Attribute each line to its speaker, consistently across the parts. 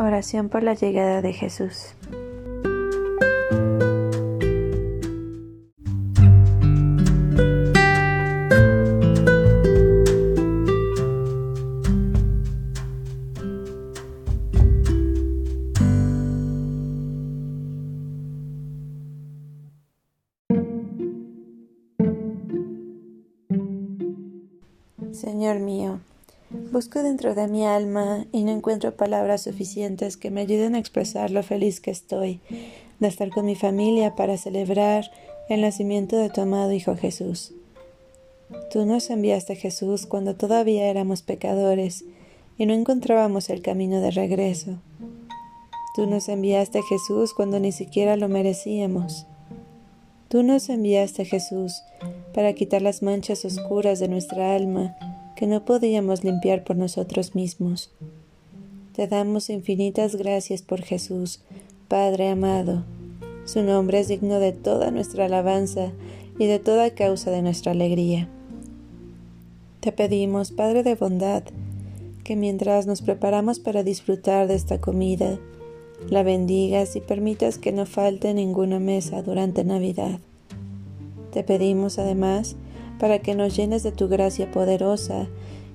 Speaker 1: Oración por la llegada de Jesús. Señor mío, Busco dentro de mi alma y no encuentro palabras suficientes que me ayuden a expresar lo feliz que estoy de estar con mi familia para celebrar el nacimiento de tu amado Hijo Jesús. Tú nos enviaste a Jesús cuando todavía éramos pecadores y no encontrábamos el camino de regreso. Tú nos enviaste a Jesús cuando ni siquiera lo merecíamos. Tú nos enviaste a Jesús para quitar las manchas oscuras de nuestra alma que no podíamos limpiar por nosotros mismos. Te damos infinitas gracias por Jesús, Padre amado. Su nombre es digno de toda nuestra alabanza y de toda causa de nuestra alegría. Te pedimos, Padre de bondad, que mientras nos preparamos para disfrutar de esta comida, la bendigas y permitas que no falte ninguna mesa durante Navidad. Te pedimos además para que nos llenes de tu gracia poderosa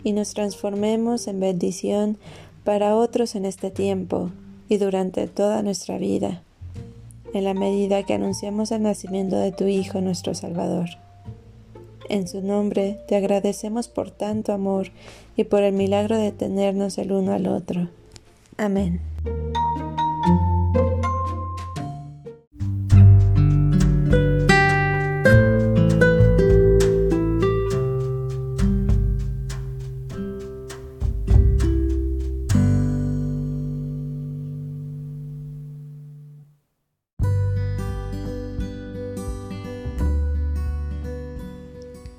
Speaker 1: y nos transformemos en bendición para otros en este tiempo y durante toda nuestra vida, en la medida que anunciamos el nacimiento de tu Hijo nuestro Salvador. En su nombre te agradecemos por tanto amor y por el milagro de tenernos el uno al otro. Amén.